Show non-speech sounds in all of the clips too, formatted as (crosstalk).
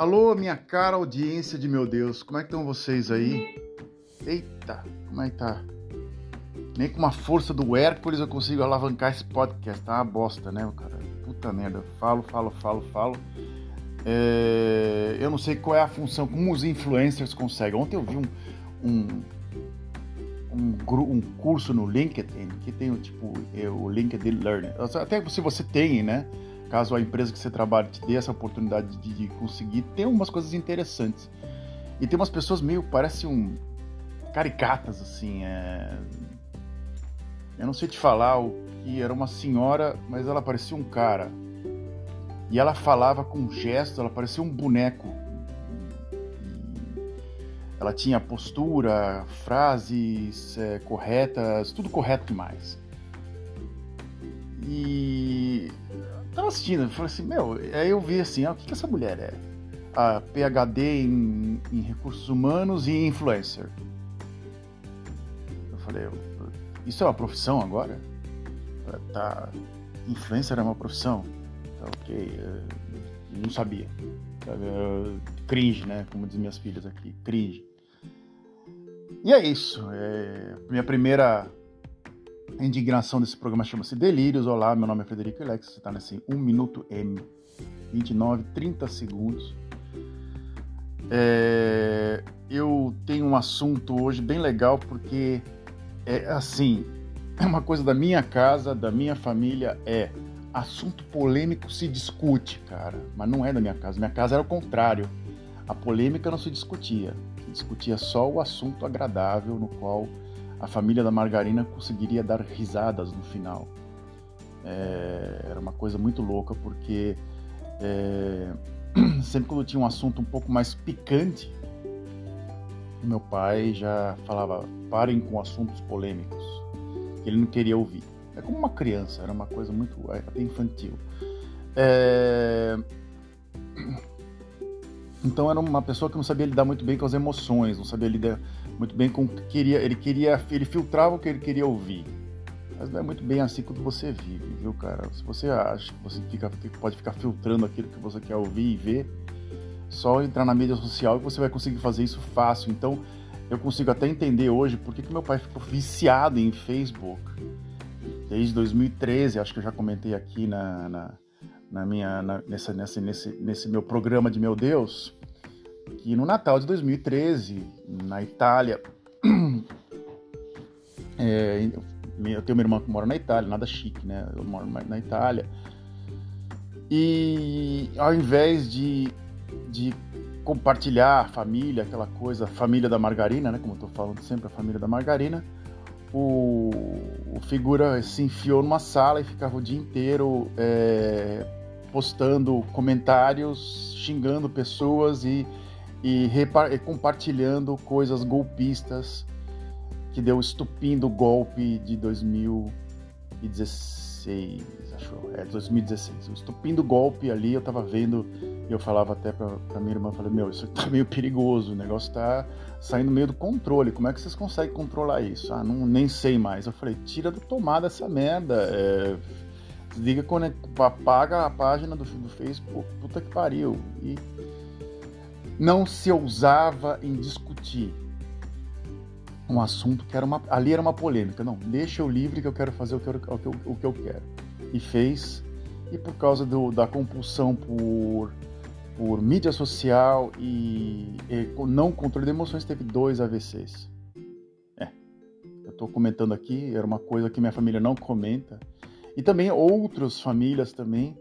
Alô, minha cara audiência de meu Deus, como é que estão vocês aí? Eita, como é que tá? Nem com uma força do Hércules eu consigo alavancar esse podcast, tá uma bosta, né, cara? Puta merda, falo, falo, falo, falo. É... Eu não sei qual é a função, como os influencers conseguem. Ontem eu vi um, um, um, um curso no LinkedIn que tem o tipo é o LinkedIn Learning. Até se você tem, né? Caso a empresa que você trabalha te dê essa oportunidade de, de conseguir, tem umas coisas interessantes. E tem umas pessoas meio, parece um caricatas, assim. É... Eu não sei te falar o que era uma senhora, mas ela parecia um cara. E ela falava com gestos, ela parecia um boneco. Ela tinha postura, frases é, corretas, tudo correto demais. E tava assistindo, eu falei assim, meu, aí eu vi assim, ah, o que, que essa mulher é? A PhD em, em recursos humanos e influencer. Eu falei, isso é uma profissão agora? Tá, influencer é uma profissão? Tá ok, eu não sabia. Cringe, né? Como dizem minhas filhas aqui, cringe. E é isso. É, minha primeira a indignação desse programa chama-se Delírios. Olá, meu nome é Frederico Alex. Você está nesse 1 minuto M, 29, 30 segundos. É, eu tenho um assunto hoje bem legal porque é assim, é uma coisa da minha casa, da minha família, é assunto polêmico se discute, cara, mas não é da minha casa. Minha casa era o contrário. A polêmica não se discutia, se discutia só o assunto agradável no qual a família da Margarina conseguiria dar risadas no final. É, era uma coisa muito louca, porque é, (clears throat) sempre quando tinha um assunto um pouco mais picante, meu pai já falava: parem com assuntos polêmicos, que ele não queria ouvir. É como uma criança, era uma coisa muito até infantil. É... (clears throat) Então era uma pessoa que não sabia lidar muito bem com as emoções, não sabia lidar muito bem com o que queria, ele queria, ele filtrava o que ele queria ouvir. Mas não é muito bem assim quando você vive, viu, cara? Se você acha que você fica, pode ficar filtrando aquilo que você quer ouvir e ver, só entrar na mídia social e você vai conseguir fazer isso fácil. Então, eu consigo até entender hoje por que, que meu pai ficou viciado em Facebook. Desde 2013, acho que eu já comentei aqui na, na, na minha, na, nessa, nessa, nesse, nesse meu programa de Meu Deus, que no Natal de 2013, na Itália, (clears throat) é, eu tenho uma irmã que mora na Itália, nada chique, né? Eu moro na Itália. E ao invés de, de compartilhar a família, aquela coisa, família da margarina, né? Como eu tô falando sempre, a família da margarina, o, o figura se enfiou numa sala e ficava o dia inteiro é, postando comentários, xingando pessoas e e, e compartilhando coisas golpistas que deu o estupim do golpe de 2016, acho, é 2016. O estupim do golpe ali, eu tava vendo, eu falava até pra, pra minha irmã, falei, meu, isso tá (laughs) meio perigoso, o negócio tá saindo meio do controle, como é que vocês conseguem controlar isso? Ah, não, nem sei mais. Eu falei, tira do tomada essa merda, é, apaga a página do, do Facebook, puta que pariu. E não se ousava em discutir um assunto que era uma, ali era uma polêmica. Não, deixa eu livre que eu quero fazer o que eu, o que eu, o que eu quero. E fez, e por causa do, da compulsão por, por mídia social e, e não controle de emoções, teve dois AVCs. É, eu estou comentando aqui, era uma coisa que minha família não comenta. E também outras famílias também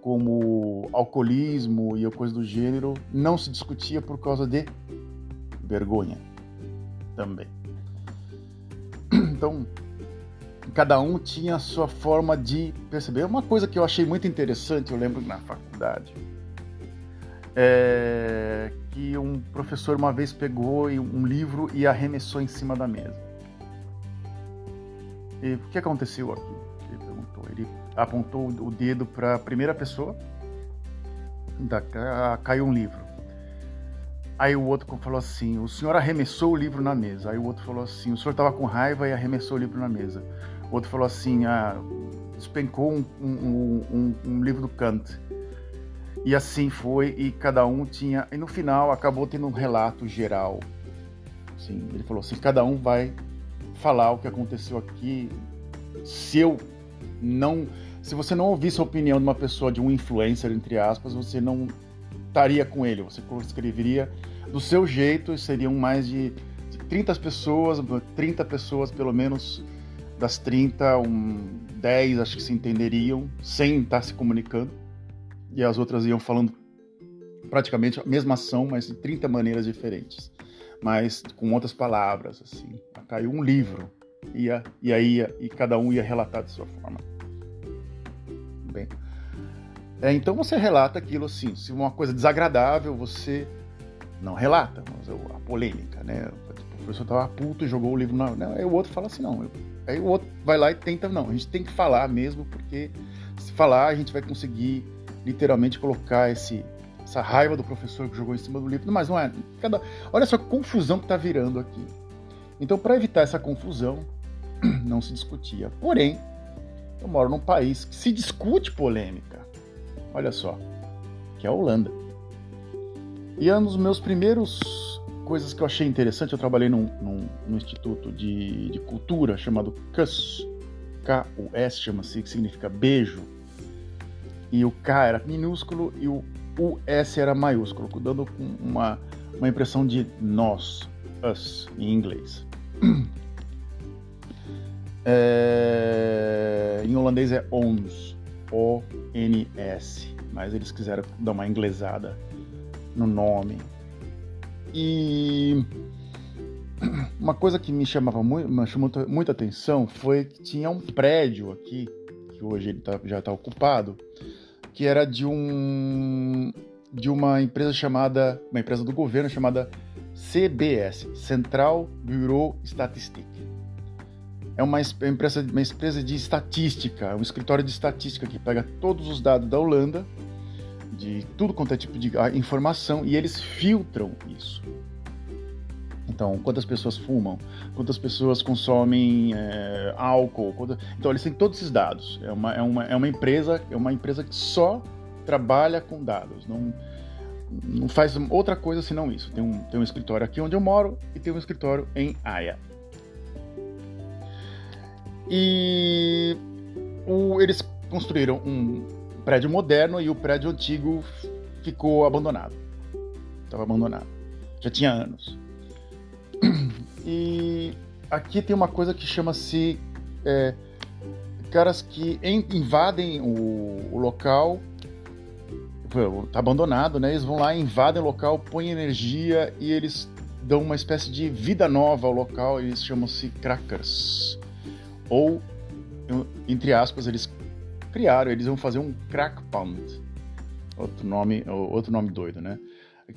como alcoolismo e coisa do gênero, não se discutia por causa de vergonha também. (clears throat) Então, cada um tinha a sua forma de perceber. Uma coisa que eu achei muito interessante, eu lembro na faculdade, é que um professor uma vez pegou um livro e arremessou em cima da mesa. E o que aconteceu aqui? Ele perguntou. Ele apontou o dedo para a primeira pessoa, da, caiu um livro. Aí o outro falou assim: o senhor arremessou o livro na mesa. Aí o outro falou assim: o senhor estava com raiva e arremessou o livro na mesa. O outro falou assim: ah, despencou um, um, um, um livro do Kant. E assim foi, e cada um tinha. E no final acabou tendo um relato geral. Sim, ele falou assim: cada um vai falar o que aconteceu aqui. Se eu não. Se você não ouvisse a opinião de uma pessoa, de um influencer, entre aspas, você não estaria com ele. Você escreveria do seu jeito seriam mais de 30 pessoas, 30 pessoas pelo menos das 30, um, 10 acho que se entenderiam sem estar se comunicando. E as outras iam falando praticamente a mesma ação, mas de 30 maneiras diferentes. Mas com outras palavras, assim. Caiu um livro. Ia, e aí e cada um ia relatar de sua forma. Bem. É, então você relata aquilo assim. Se uma coisa desagradável, você não relata. Mas a polêmica, né? O professor estava puto e jogou o livro na. Não, aí o outro fala assim, não. Eu, aí o outro vai lá e tenta. Não, a gente tem que falar mesmo, porque se falar, a gente vai conseguir literalmente colocar esse, essa raiva do professor que jogou em cima do livro. Mas não é. Cada, olha só que confusão que está virando aqui. Então, para evitar essa confusão, (clears throat) não se discutia. Porém, eu moro num país que se discute polêmica. Olha só, que é a Holanda. E é um dos meus primeiros coisas que eu achei interessante. Eu trabalhei num, num, num instituto de, de, cultura chamado KUS, K-U-S, chama-se, que significa beijo. E o K era minúsculo e o US era maiúsculo, dando uma, uma impressão de nós, us, em inglês. (clears throat) É, em holandês é ons, O-N-S, mas eles quiseram dar uma inglesada no nome. E uma coisa que me chamava muito, me chamou muita atenção foi que tinha um prédio aqui, que hoje ele tá, já está ocupado, que era de um de uma empresa chamada, uma empresa do governo chamada CBS, Central Bureau Statistique. É uma empresa, uma empresa de estatística, um escritório de estatística que pega todos os dados da Holanda, de tudo quanto é tipo de informação, e eles filtram isso. Então, quantas pessoas fumam, quantas pessoas consomem é, álcool, então eles têm todos esses dados. É uma, é, uma, é uma empresa, é uma empresa que só trabalha com dados, não, não faz outra coisa senão isso. Tem um, tem um escritório aqui onde eu moro e tem um escritório em Haia. E o, eles construíram um prédio moderno e o prédio antigo ficou abandonado. Estava abandonado. Já tinha anos. E aqui tem uma coisa que chama-se é, caras que invadem o, o local tá abandonado, né? Eles vão lá, invadem o local, põem energia e eles dão uma espécie de vida nova ao local. Eles chamam-se crackers. Ou, entre aspas, eles criaram, eles vão fazer um crack pound. Outro nome, outro nome doido, né?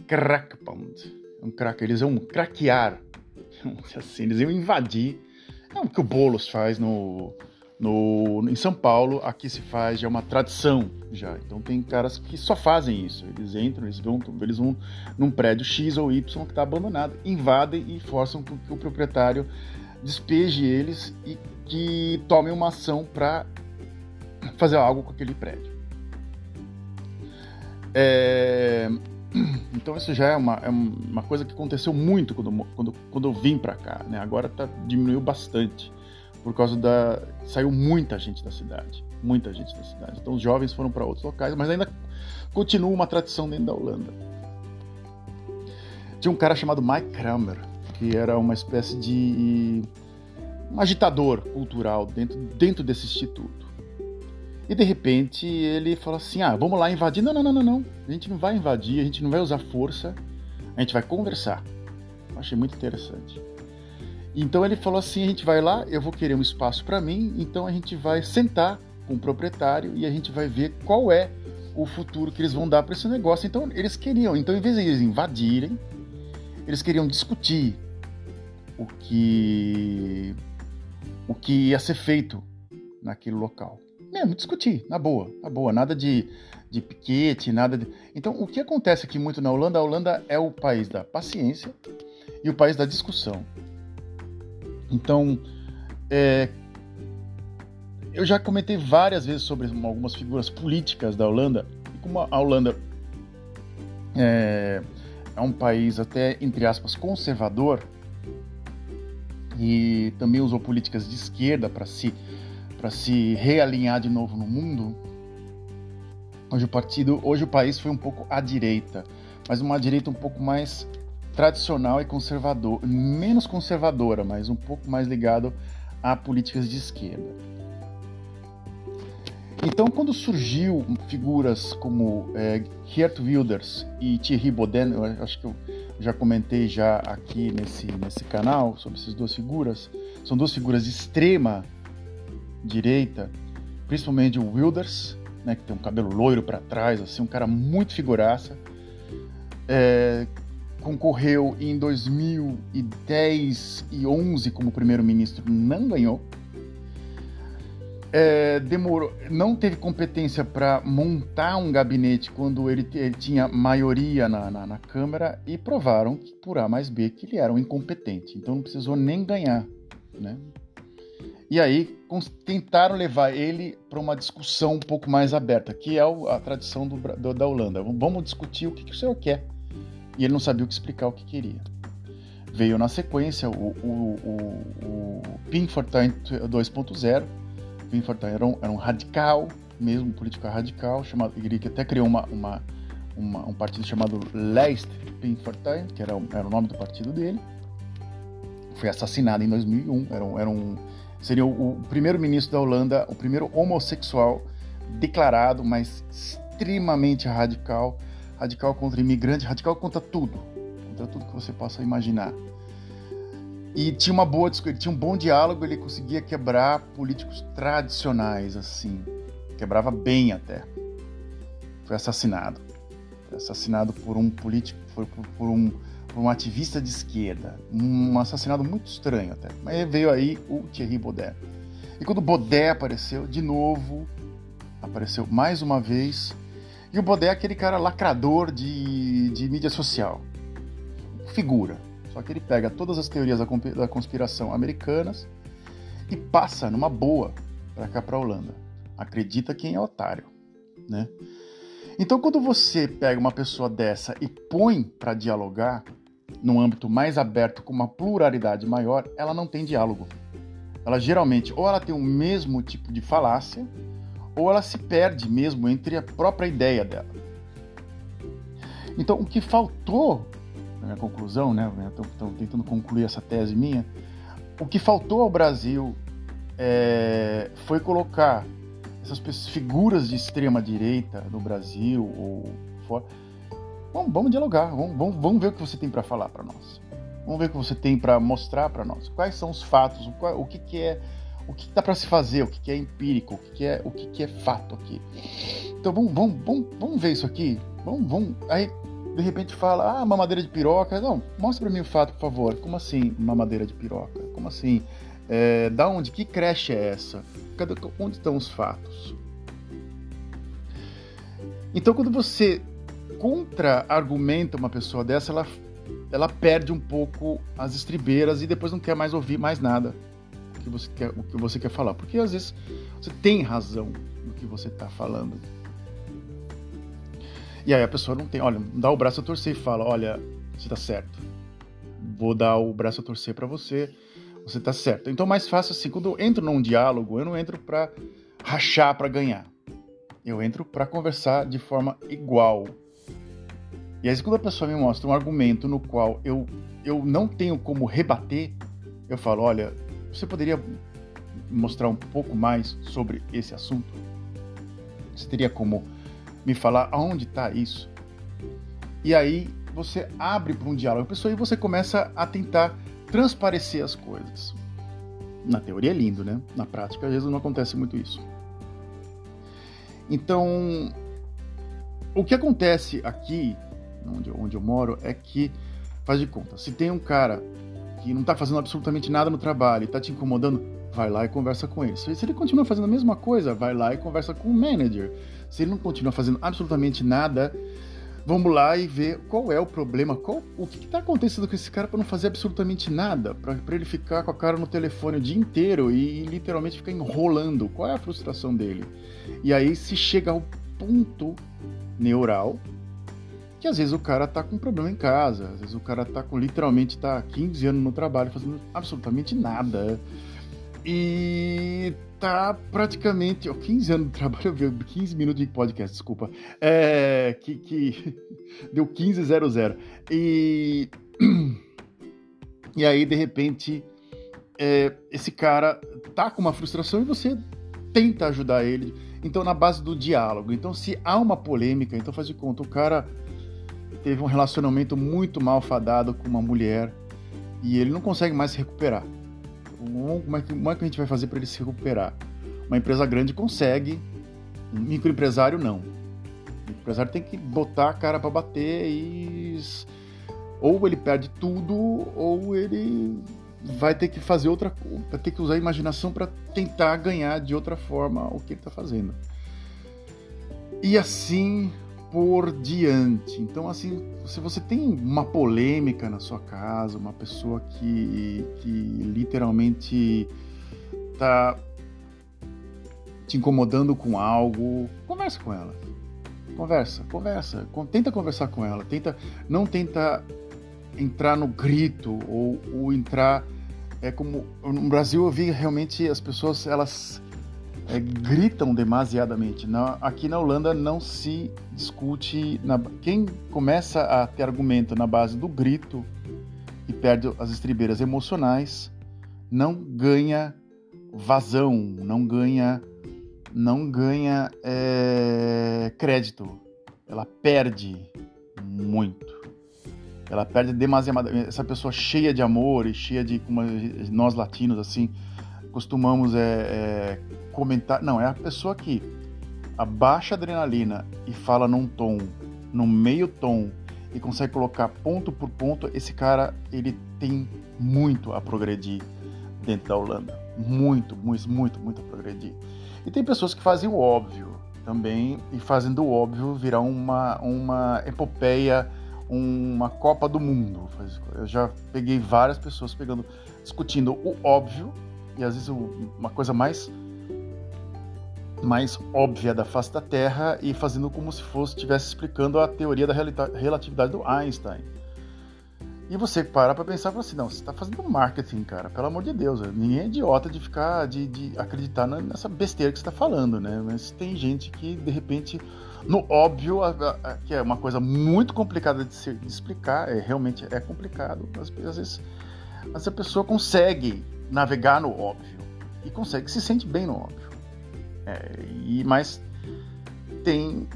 Crack pound. Um crack, eles vão craquear. (laughs) Assim, eles iam invadir. É o que o Boulos faz no, no, em São Paulo, aqui se faz, já é uma tradição já. Então tem caras que só fazem isso. Eles entram, eles vão, eles vão num prédio X ou Y que está abandonado, invadem e forçam que o proprietário despeje eles e que tome uma ação para fazer algo com aquele prédio. É... (clears throat) Então isso já é uma, é uma coisa que aconteceu muito quando, quando, quando eu vim para cá. Né? Agora tá, diminuiu bastante por causa da saiu muita gente da cidade, muita gente da cidade. Então os jovens foram para outros locais, mas ainda continua uma tradição dentro da Holanda. Tinha um cara chamado Mike Kramer, que era uma espécie de um agitador cultural dentro, dentro desse instituto. E de repente ele falou assim: ah, vamos lá invadir. Não, não, não, não, não. A gente não vai invadir, a gente não vai usar força, a gente vai conversar. Eu achei muito interessante. Então ele falou assim: a gente vai lá, eu vou querer um espaço para mim, então a gente vai sentar com o proprietário e a gente vai ver qual é o futuro que eles vão dar para esse negócio. Então eles queriam, então em vez de eles invadirem, eles queriam discutir o que o que ia ser feito naquele local. Mesmo, discutir, na boa, na boa, nada de, de piquete, nada de... Então, o que acontece aqui muito na Holanda? A Holanda é o país da paciência e o país da discussão. Então, é, eu já comentei várias vezes sobre algumas figuras políticas da Holanda, e como a Holanda é, é um país até, entre aspas, conservador e também usou políticas de esquerda para se, se realinhar de novo no mundo. Hoje o partido, hoje o país foi um pouco à direita, mas uma direita um pouco mais tradicional e conservador, menos conservadora, mas um pouco mais ligado a políticas de esquerda. Então, quando surgiu figuras como é, Geert Wilders e Thierry Baudin, eu acho que eu já comentei já aqui nesse, nesse canal sobre essas duas figuras, são duas figuras de extrema direita, principalmente o Wilders, né, que tem um cabelo loiro para trás, assim, um cara muito figuraça, é, concorreu em 2010 e 11 como primeiro-ministro, não ganhou, é, demorou, não teve competência para montar um gabinete quando ele, ele tinha maioria na, na, na, Câmara e provaram por A mais B que ele era um incompetente. Então não precisou nem ganhar. Né? E aí tentaram levar ele para uma discussão um pouco mais aberta, que é a tradição do, do, da Holanda. Vamos discutir o que, que o senhor quer. E ele não sabia o que explicar o que queria. Veio na sequência o, o, o, o Pink Fortuyn 2.0 Pim Fortuyn era um, era um radical, mesmo político radical, chamado, que até criou uma, uma, uma, um partido chamado Leist Pim Fortuyn, que era, era o nome do partido dele. Foi assassinado em 2001, era um, era um seria o, o primeiro-ministro da Holanda, o primeiro homossexual declarado, mas extremamente radical, radical contra imigrante, radical contra tudo, contra tudo que você possa imaginar. E tinha uma boa ele tinha um bom diálogo, ele conseguia quebrar políticos tradicionais assim, quebrava bem até. Foi assassinado. Foi assassinado por um político, por, por, por um, por um ativista de esquerda. Um assassinado muito estranho até. Mas veio aí o Thierry Baudet. E quando Baudet apareceu, de novo, apareceu mais uma vez. E o Baudet é aquele cara lacrador de, de mídia social. Figura só que ele pega todas as teorias da conspiração americanas e passa numa boa para cá para Holanda. Acredita quem é otário, né? Então, quando você pega uma pessoa dessa e põe para dialogar num âmbito mais aberto com uma pluralidade maior, ela não tem diálogo. Ela geralmente ou ela tem o mesmo tipo de falácia, ou ela se perde mesmo entre a própria ideia dela. Então, o que faltou na minha conclusão, né? Estou tentando concluir essa tese minha. O que faltou ao Brasil é, foi colocar essas figuras de extrema direita no Brasil ou fora. Vamos, vamos dialogar, vamos, vamos, vamos, ver o que você tem para falar para nós. Vamos ver o que você tem para mostrar para nós. Quais são os fatos? O, o que, que é o que dá para se fazer, o que, que é empírico, o que, que é o que, é fato aqui. Então vamos, vamos, vamos ver isso aqui. Vamos, vamos. Aí de repente fala, ah, mamadeira de piroca. Não, mostra para mim o fato, por favor. Como assim mamadeira de piroca? Como assim? É, da onde? Que creche é essa? Cadê, onde estão os fatos? Então, quando você contra-argumenta uma pessoa dessa, ela, ela perde um pouco as estribeiras e depois não quer mais ouvir mais nada que você quer, o que você quer falar. Porque às vezes você tem razão no que você está falando. E aí a pessoa não tem, olha, dá o braço a torcer e fala, olha, você tá certo. Vou dar o braço a torcer para você, você tá certo. Então mais fácil assim, quando eu entro num diálogo, eu não entro para rachar para ganhar. Eu entro para conversar de forma igual. E aí quando a pessoa me mostra um argumento no qual eu eu não tenho como rebater, eu falo, olha, você poderia mostrar um pouco mais sobre esse assunto? Você teria como me falar aonde está isso. E aí você abre para um diálogo com a pessoa e você começa a tentar transparecer as coisas. Na teoria é lindo, né? Na prática, às vezes não acontece muito isso. Então, o que acontece aqui, onde, onde eu moro, é que, faz de conta, se tem um cara que não está fazendo absolutamente nada no trabalho e está te incomodando, vai lá e conversa com ele. Se ele continua fazendo a mesma coisa, vai lá e conversa com o manager. Se ele não continua fazendo absolutamente nada, vamos lá e ver qual é o problema, qual, o que está acontecendo com esse cara para não fazer absolutamente nada, para ele ficar com a cara no telefone o dia inteiro e, e, literalmente ficar enrolando. Qual é a frustração dele? E aí se chega ao ponto neural que às vezes o cara tá com problema em casa, às vezes o cara tá com literalmente tá 15 anos no trabalho fazendo absolutamente nada. E tá praticamente. Ó, 15 anos de trabalho, 15 minutos de podcast, desculpa. É, que, que (laughs) deu 15.00. E. (clears throat) E aí, de repente, é, esse cara tá com uma frustração e você tenta ajudar ele. Então, na base do diálogo. Então, se há uma polêmica, então faz de conta, o cara teve um relacionamento muito mal fadado com uma mulher e ele não consegue mais se recuperar. Como é que, como é que a gente vai fazer para ele se recuperar? Uma empresa grande consegue, um microempresário não. O empresário tem que botar a cara para bater e ou ele perde tudo ou ele vai ter que fazer outra, vai ter que usar a imaginação para tentar ganhar de outra forma o que ele está fazendo. E assim por diante. Então, assim, se você tem uma polêmica na sua casa, uma pessoa que, que literalmente tá te incomodando com algo, conversa com ela. Conversa, conversa, tenta conversar com ela, tenta, não tenta entrar no grito ou, ou entrar é como no Brasil eu vi realmente as pessoas elas é, gritam demasiadamente. Na, aqui na Holanda não se discute. Na, quem começa a ter argumento na base do grito e perde as estribeiras emocionais não ganha vazão, não ganha, não ganha é, crédito. Ela perde muito. Ela perde demasiadamente. Essa pessoa cheia de amor e cheia de como nós latinos assim costumamos é, é, comentar. Não, é a pessoa que abaixa a adrenalina e fala num tom, no meio tom, e consegue colocar ponto por ponto, esse cara ele tem muito a progredir dentro da Holanda. Muito, muito, muito, muito a progredir. E tem pessoas que fazem o óbvio também, e fazem do óbvio virar uma, uma epopeia, uma Copa do Mundo. Eu já peguei várias pessoas pegando, discutindo o óbvio e às vezes uma coisa mais mais óbvia da face da Terra e fazendo como se fosse estivesse explicando a teoria da relatividade do Einstein. E você para para pensar assim, não, você está fazendo marketing, cara, pelo amor de Deus, ninguém é idiota de ficar, de, de acreditar nessa besteira que você está falando, né? Mas tem gente que, de repente, no óbvio, a, a, que é uma coisa muito complicada de, se, de explicar, é, realmente é complicado, às vezes mas a pessoa consegue navegar no óbvio e consegue se sente bem no óbvio. É, e mas tem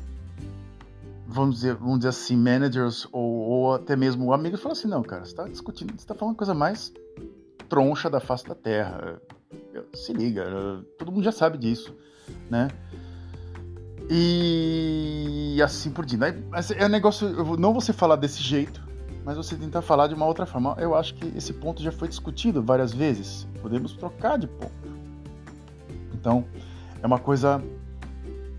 vamos dizer, vamos dizer assim, managers ou, ou até mesmo amigos falam assim, não, cara, você está discutindo, você está falando coisa mais troncha da face da terra. Se liga, todo mundo já sabe disso, né? E assim por diante. Mas é um negócio, não você falar desse jeito, mas você tentar falar de uma outra forma. Eu acho que esse ponto já foi discutido várias vezes. Podemos trocar de ponto. Então, é uma coisa.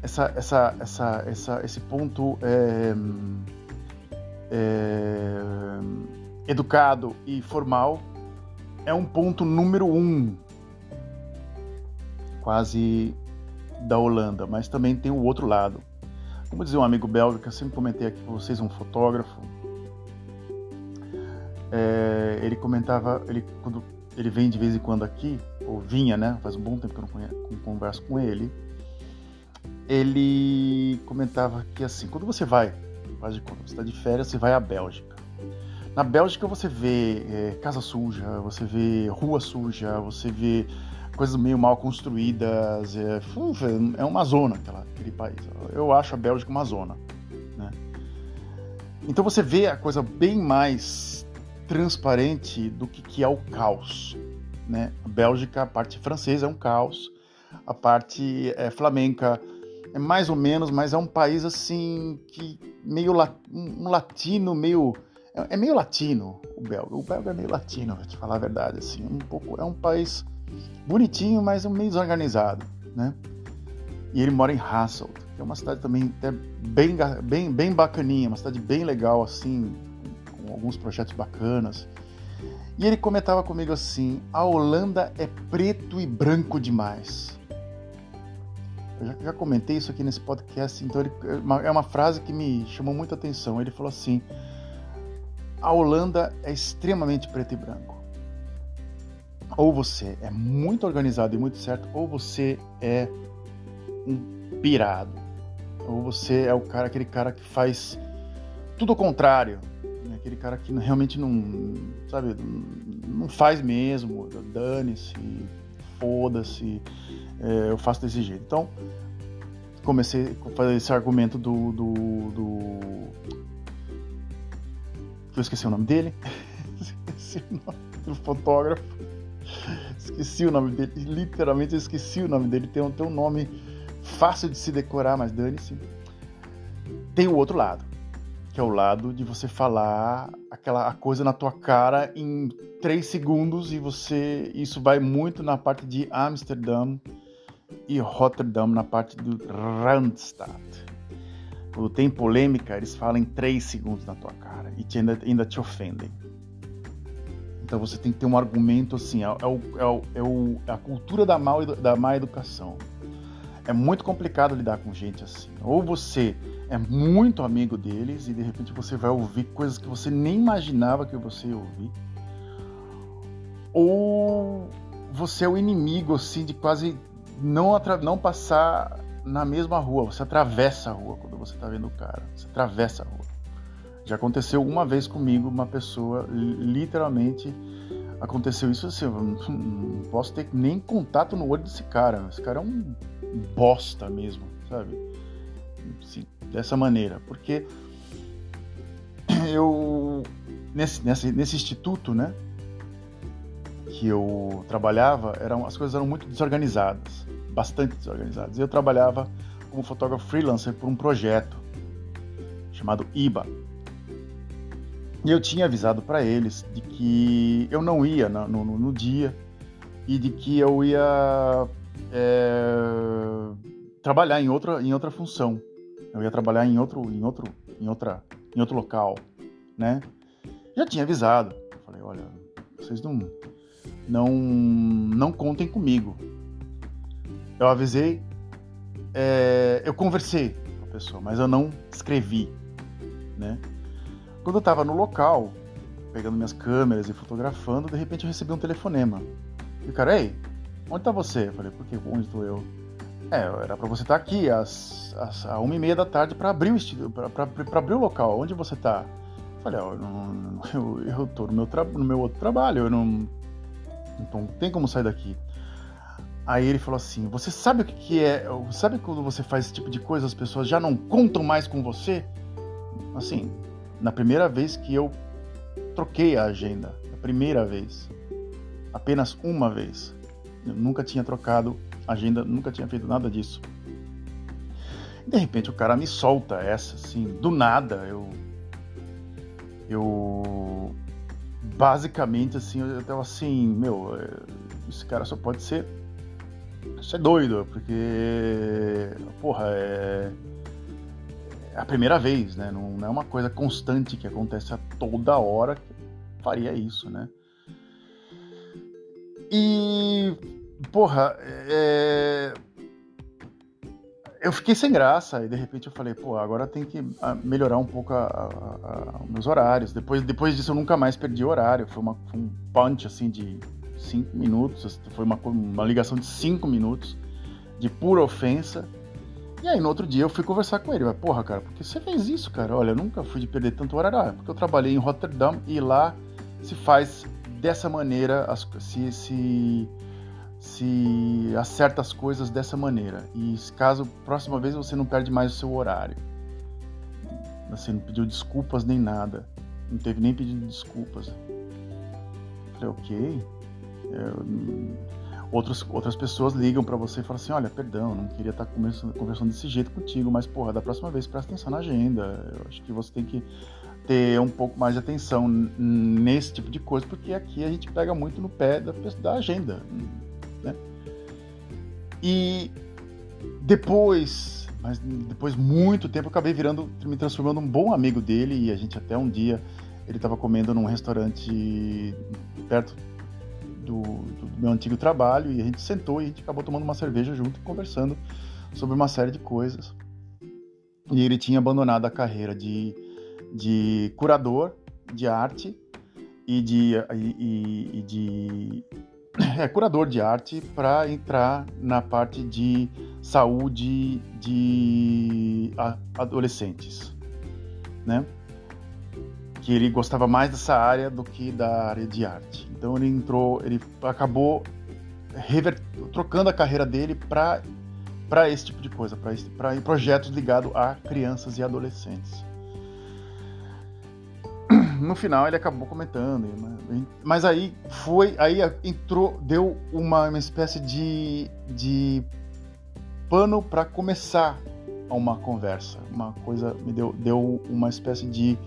Essa, essa, essa, essa, esse ponto é, é, educado e formal é um ponto número um, quase da Holanda, mas também tem o outro lado. Como dizia um amigo belga que eu sempre comentei aqui com vocês, um fotógrafo, é, ele comentava, ele quando ele vem de vez em quando aqui, ou vinha, né? Faz um bom tempo que eu não, conheço, converso com ele. Ele comentava que assim, quando você vai, faz de conta, você está de férias, você vai à Bélgica. Na Bélgica você vê é, casa suja, você vê rua suja, você vê coisas meio mal construídas. É, é uma zona aquela, aquele país. Eu acho a Bélgica uma zona. Né? Então você vê a coisa bem mais transparente do que, que é o caos. Né? A Bélgica, a parte francesa é um caos, a parte é, flamenca é mais ou menos, mas é um país assim que meio um latino, meio é, é meio latino o belga. O belga é meio latino, vou te falar a verdade, assim, um pouco é um país bonitinho, mas é meio desorganizado, né? E ele mora em Hasselt, que é uma cidade também até bem bem bem bacaninha, uma cidade bem legal assim, alguns projetos bacanas. E ele comentava comigo assim: a Holanda é preto e branco demais. Eu já, já comentei isso aqui nesse podcast, então ele, é, uma, é uma frase que me chamou muita atenção. Ele falou assim: a Holanda é extremamente preto e branco. Ou você é muito organizado e muito certo, ou você é um pirado. Ou você é o cara, aquele cara que faz tudo o contrário. Aquele cara que realmente não, sabe, não faz mesmo, dane-se, foda-se, é, eu faço desse jeito. Então, comecei a fazer esse argumento do, do, do... eu esqueci o nome dele, (laughs) esqueci o nome do fotógrafo, esqueci o nome dele, literalmente esqueci o nome dele, tem tem um nome fácil de se decorar, mas dane-se. Tem o outro lado, que é o lado de você falar aquela coisa na tua cara em três segundos e você isso vai muito na parte de Amsterdam e Rotterdam na parte do Randstad. Quando tem polêmica, eles falam em três segundos na tua cara e te, ainda, ainda te ofendem. Então você tem que ter um argumento assim, é, é, o, é, o, é, o, é a cultura da, mal, da má educação. É muito complicado lidar com gente assim. Ou você é muito amigo deles e de repente você vai ouvir coisas que você nem imaginava que você ia ouvir. Ou você é o inimigo assim de quase não, não passar na mesma rua, você atravessa a rua quando você está vendo o cara, você atravessa a rua. Já aconteceu uma vez comigo, uma pessoa literalmente aconteceu isso assim, eu não posso ter nem contato no olho desse cara. Esse cara é um bosta mesmo, sabe? Assim, dessa maneira, porque eu nesse, nesse, nesse instituto, né, que eu trabalhava, eram as coisas eram muito desorganizadas, bastante desorganizadas. Eu trabalhava como fotógrafo freelancer por um projeto chamado IBA. E eu tinha avisado para eles de que eu não ia no, no, no, dia e de que eu ia é, trabalhar em outra, em outra função eu ia trabalhar em outro, em outro, em outra, em outro local, né? Já tinha avisado. Falei, olha, vocês não, não, não contem comigo. Eu avisei, é, eu conversei com a pessoa, mas eu não escrevi, né? Quando eu estava no local, pegando minhas câmeras e fotografando, de repente eu recebi um telefonema. E o cara, ei, onde está você? Eu falei, por que? Onde estou eu? É, era para você estar tá aqui às, às, uma e meia da tarde para abrir abrir o local. Onde você está? Falei, eu, eu, eu tô no meu, no meu outro trabalho, eu não, então tem como sair daqui. Aí ele falou assim: Você sabe o que, que é? Sabe quando você faz esse tipo de coisa, as pessoas já não contam mais com você? Assim, na primeira vez que eu troquei a agenda, a primeira vez, apenas uma vez, eu nunca tinha trocado agenda, nunca tinha feito nada disso. De repente o cara me solta essa, assim, do nada. Eu. Eu. Basicamente, assim, eu tava assim, meu, é, esse cara só pode ser. Isso é doido, porque. Porra, é. É a primeira vez, né? Não, não é uma coisa constante que acontece a toda hora que faria isso, né? E porra, é... eu fiquei sem graça e de repente eu falei, pô, agora tem que ah, melhorar um pouco a, a, a, meus horários. Depois, depois disso eu nunca mais perdi horário. Foi, uma, foi um punch assim de cinco minutos, foi uma, uma ligação de cinco minutos de pura ofensa. E aí no outro dia eu fui conversar com ele, mas porra, cara, por que você fez isso, cara? Olha, eu nunca fui de perder tanto horário, ah, porque eu trabalhei em Rotterdam e lá se faz dessa maneira, se, se se acerta as coisas dessa maneira. E caso próxima vez você não perde mais o seu horário. Você não pediu desculpas nem nada. Não teve nem pedido de desculpas. falei, ok. Eu, outros, outras pessoas ligam para você e falam assim: olha, perdão, não queria estar conversando, conversando desse jeito contigo, mas porra, da próxima vez presta atenção na agenda. Eu acho que você tem que ter um pouco mais de atenção nesse tipo de coisa, porque aqui a gente pega muito no pé da, da agenda. E depois, mas depois muito tempo, eu acabei virando, me transformando um bom amigo dele e a gente até um dia ele estava comendo num restaurante perto do, do, meu antigo trabalho e a gente sentou e a gente acabou tomando uma cerveja junto e conversando sobre uma série de coisas. E ele tinha abandonado a carreira de, de curador de arte e de, e, e de (clears throat) é, curador de arte para entrar na parte de saúde de adolescentes, né? Que ele gostava mais dessa área do que da área de arte. Então ele entrou, ele acabou rever, trocando a carreira dele para para esse tipo de coisa, para projetos ligados a crianças e adolescentes no final ele acabou comentando, mas aí foi, aí entrou, deu uma, uma espécie de, de pano para começar uma conversa, uma coisa me deu, deu uma espécie de,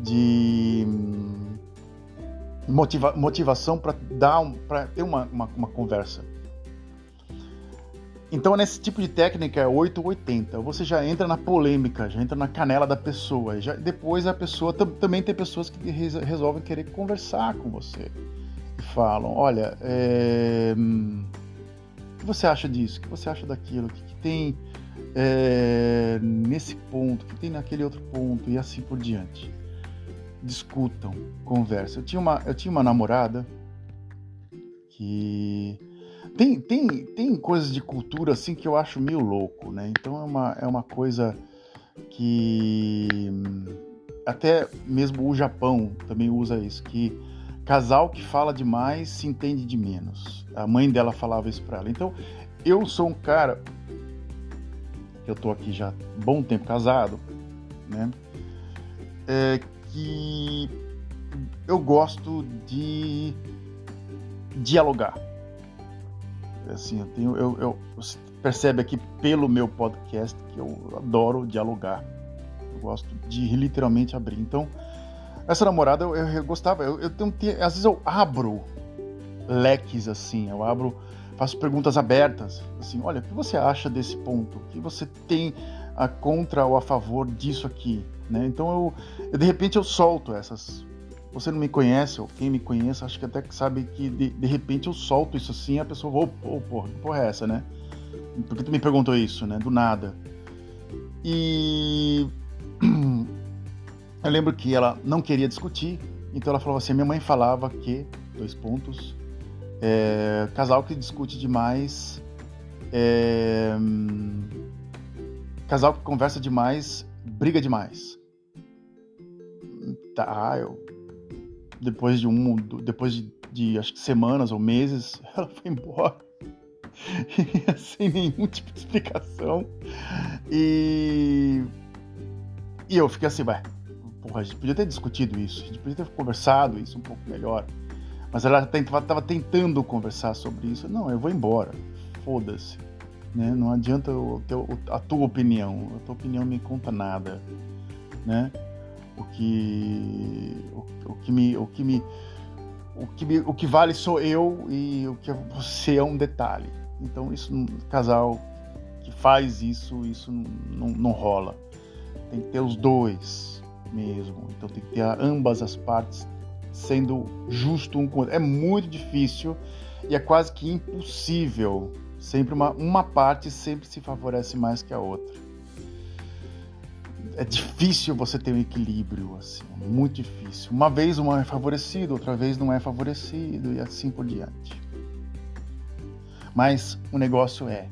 de motiva, motivação para dar, para ter uma, uma, uma conversa. Então, nesse tipo de técnica é 880. Você já entra na polêmica, já entra na canela da pessoa. Já, depois a pessoa também tem pessoas que resolvem querer conversar com você e falam: Olha, é, o que você acha disso? O que você acha daquilo? O que, que tem é, nesse ponto? O que tem naquele outro ponto? E assim por diante. Discutam, conversem. Eu eu tinha uma namorada que tem, tem, tem coisas de cultura assim que eu acho meio louco, né? Então é uma, é uma coisa que até mesmo o Japão também usa isso, que casal que fala demais se entende de menos. A mãe dela falava isso para ela. Então eu sou um cara eu tô aqui já bom tempo casado, né? É que eu gosto de dialogar Assim, eu tenho, eu, eu, você percebe aqui pelo meu podcast que eu adoro dialogar. Eu gosto de literalmente abrir. Então, essa namorada eu, eu gostava. Eu, eu tenho, às vezes eu abro leques assim, eu abro, faço perguntas abertas. Assim, olha, o que você acha desse ponto? O que você tem a contra ou a favor disso aqui? Né? Então eu, eu de repente eu solto essas você não me conhece, ou quem me conhece, acho que até que sabe que de, de repente eu solto isso assim, a pessoa, ô, oh, porra, que porra é essa, né? Por que tu me perguntou isso, né? Do nada. E (clears throat) eu lembro que ela não queria discutir, então ela falava assim: minha mãe falava que, dois pontos, é, casal que discute demais, é, casal que conversa demais, briga demais. Tá, eu depois de um, depois de, de acho que semanas ou meses, (laughs) ela foi embora (laughs) sem nenhum tipo de explicação e e eu fiquei assim, vai, porra, a gente podia ter discutido isso, a gente podia ter conversado isso um pouco melhor, mas ela estava tentando conversar sobre isso. Não, eu vou embora, foda-se, né? Não adianta eu ter a tua opinião, a tua opinião me conta nada, né? O que o, o, que me o que me o que o que vale sou eu e o que você é um detalhe. Então isso casal que faz isso isso não, não rola. Tem que ter os dois mesmo. Então tem que ter ambas as partes sendo justo um com o outro. É muito difícil e é quase que impossível. Sempre uma, uma parte sempre se favorece mais que a outra é difícil você ter um equilíbrio, assim, muito difícil. Uma vez um é favorecido, outra vez não é favorecido e assim por diante. Mas o negócio é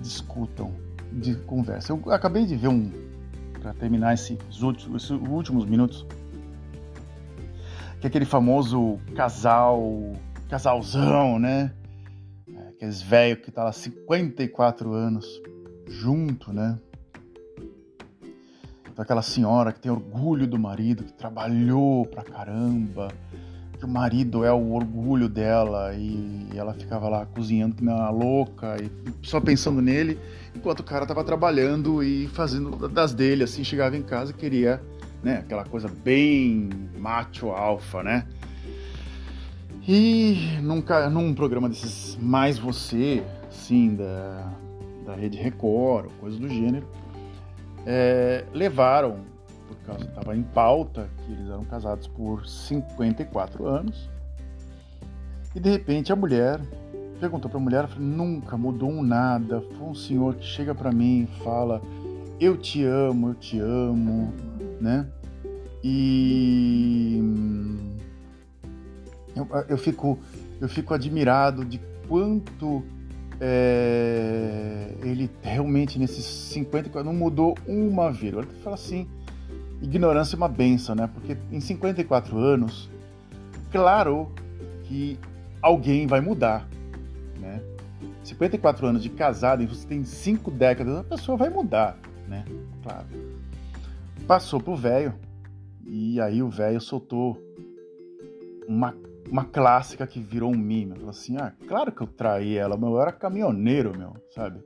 discutam, de conversa. Eu acabei de ver um para terminar esses últimos, esses últimos minutos que é aquele famoso casal, casalzão, né? Aqueles velhos que tá lá 54 anos junto, né? Daquela senhora que tem orgulho do marido, que trabalhou pra caramba, que o marido é o orgulho dela e ela ficava lá cozinhando que uma louca e só pensando nele, enquanto o cara tava trabalhando e fazendo das dele, assim, chegava em casa e queria, né, aquela coisa bem macho alfa, né? E nunca, num programa desses Mais Você, sim, da, da Rede Record, coisa do gênero, é, levaram, por causa estava em pauta que eles eram casados por 54 anos, e de repente a mulher perguntou para a mulher, falou, nunca mudou um nada. Foi um senhor que chega para mim e fala, eu te amo, eu te amo, né? E eu, eu fico eu fico admirado de quanto é, ele realmente nesses 54 não mudou uma vírgula. Ele fala assim, ignorância é uma benção, né? Porque em 54 anos, claro que alguém vai mudar, né? 54 anos de casado e você tem cinco décadas, a pessoa vai mudar, né? Claro. Passou pro velho e aí o velho soltou uma, uma clássica que virou um meme. Assim: ah, claro que eu traí ela, mas eu era caminhoneiro, meu, sabe?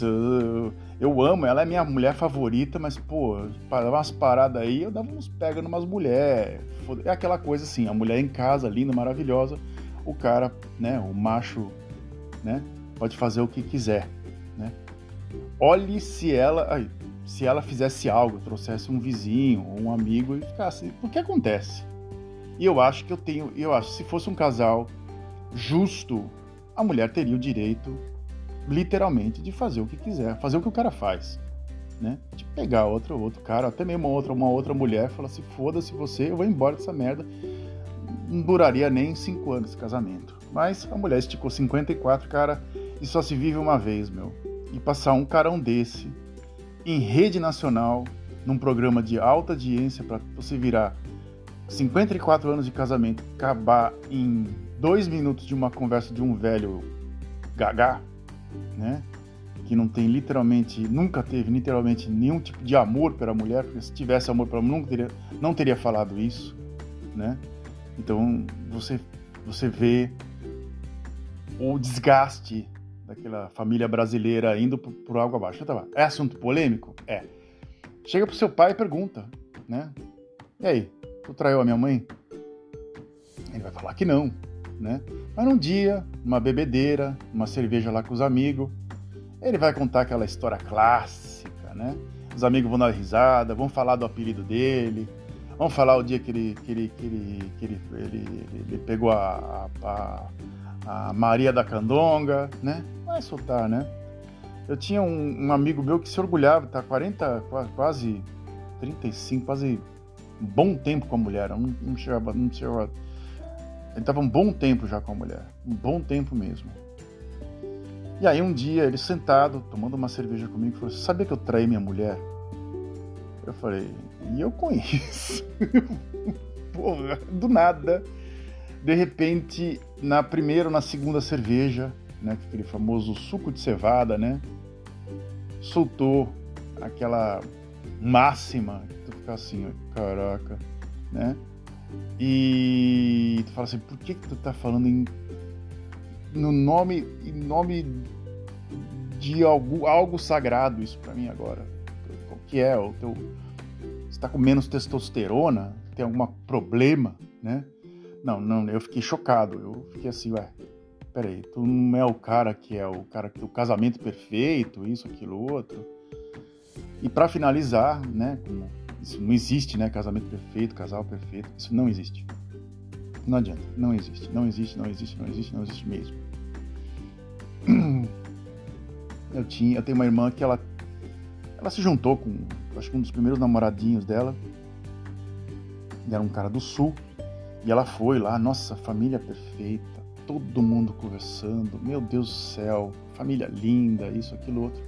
Eu, eu, amo, ela é minha mulher favorita, mas, pô, dava umas paradas aí, eu dava uns pega numas mulheres. É aquela coisa assim, a mulher em casa, linda, maravilhosa, o cara, né, o macho, né, pode fazer o que quiser, né? Olhe se ela, aí, se ela fizesse algo, trouxesse um vizinho um amigo e ficasse, o que acontece? E eu acho que eu tenho, eu acho, se fosse um casal justo, a mulher teria o direito literalmente de fazer o que quiser, fazer o que o cara faz, né? De pegar outro outro cara, até mesmo uma outra uma outra mulher, falar se foda-se você, eu vou embora dessa merda. Não duraria nem cinco anos esse casamento. Mas a mulher esticou 54, cara, e só se vive uma vez, meu. E passar um carão desse em rede nacional, num programa de alta audiência para você virar 54 anos de casamento, acabar em dois minutos de uma conversa de um velho gagá, né? Que não tem literalmente, nunca teve literalmente nenhum tipo de amor pela mulher, porque se tivesse amor pela mulher, não teria, não teria falado isso, né? Então você, você vê o desgaste daquela família brasileira indo por, por algo abaixo. Então, é assunto polêmico? É. Chega pro seu pai e pergunta, né? E aí, tu traiu a minha mãe? Ele vai falar que não, né? Mas num dia, uma bebedeira, uma cerveja lá com os amigos, ele vai contar aquela história clássica, né? Os amigos vão dar risada, vão falar do apelido dele, vão falar o dia que ele, que ele, que ele, que ele, ele, ele pegou a, a, a, Maria da Candonga, né? Vai soltar, né? Eu tinha um, um amigo meu que se orgulhava, tá 40, quase 35, quase um bom tempo com a mulher, não, não chegava, não chegava ele estava um bom tempo já com a mulher, um bom tempo mesmo. E aí um dia ele sentado, tomando uma cerveja comigo, falou: "Sabia que eu traí minha mulher?" Eu falei: "E eu conheço." (laughs) Porra, do nada. De repente, na primeira ou na segunda cerveja, né, aquele famoso suco de cevada, né? Soltou aquela máxima, que tu fica assim, caraca, né? E tu fala assim, por que, que tu tá falando em, no nome, em nome de algo, algo sagrado isso para mim agora? O que é? O teu, você tá com menos testosterona? Tem algum problema, né? Não, não, eu fiquei chocado. Eu fiquei assim, ué, peraí, tu não é o cara que é o cara do casamento perfeito, isso, aquilo, outro. E para finalizar, né, como isso não existe, né? Casamento perfeito, casal perfeito. Isso não existe. Não adianta. Não existe. Não existe, não existe, não existe, não existe mesmo. (clears throat) Eu tinha, eu tenho uma irmã que ela ela se juntou com, acho que um dos primeiros namoradinhos dela. E era um cara do sul. E ela foi lá, nossa, família perfeita, todo mundo conversando. Meu Deus do céu, família linda, isso, aquilo, outro.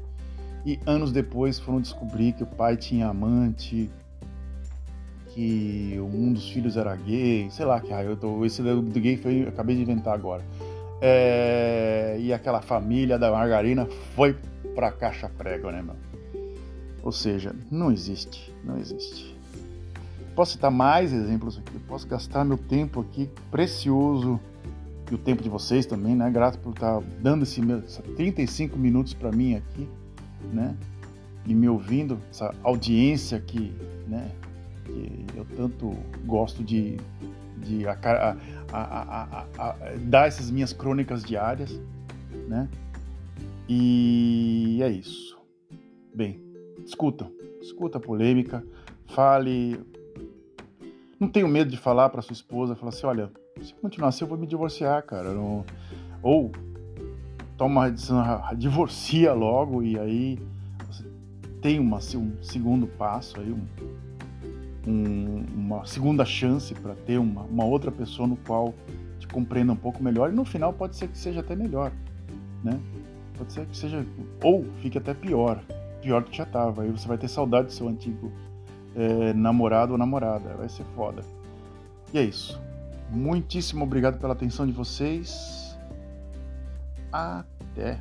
E anos depois foram descobrir que o pai tinha amante, que um dos filhos era gay, sei lá que raio, eu tô, esse do gay foi, eu acabei de inventar agora. É, e aquela família da margarina foi pra caixa prego, né, meu? Ou seja, não existe, não existe. Posso citar mais exemplos aqui, posso gastar meu tempo aqui precioso e o tempo de vocês também, né? Grato por estar dando esse, 35 minutos para mim aqui, né? E me ouvindo, essa audiência aqui, né? Que eu tanto gosto de, de a, a, a, dar essas minhas crônicas diárias, né? E é isso. Bem, escuta, escuta a polêmica, fale. Não tenho medo de falar para sua esposa, falar assim, olha, se continuar assim eu vou me divorciar, cara. Não... Ou toma uma decisão, divorcia logo e aí tem uma, um segundo passo aí, um, um, uma segunda chance para ter uma, uma outra pessoa no qual te compreenda um pouco melhor e no final pode ser que seja até melhor, né? Pode ser que seja ou fique até pior, pior que já estava. Aí você vai ter saudade do seu antigo é, namorado ou namorada, vai ser foda. E é isso. Muitíssimo obrigado pela atenção de vocês. Até.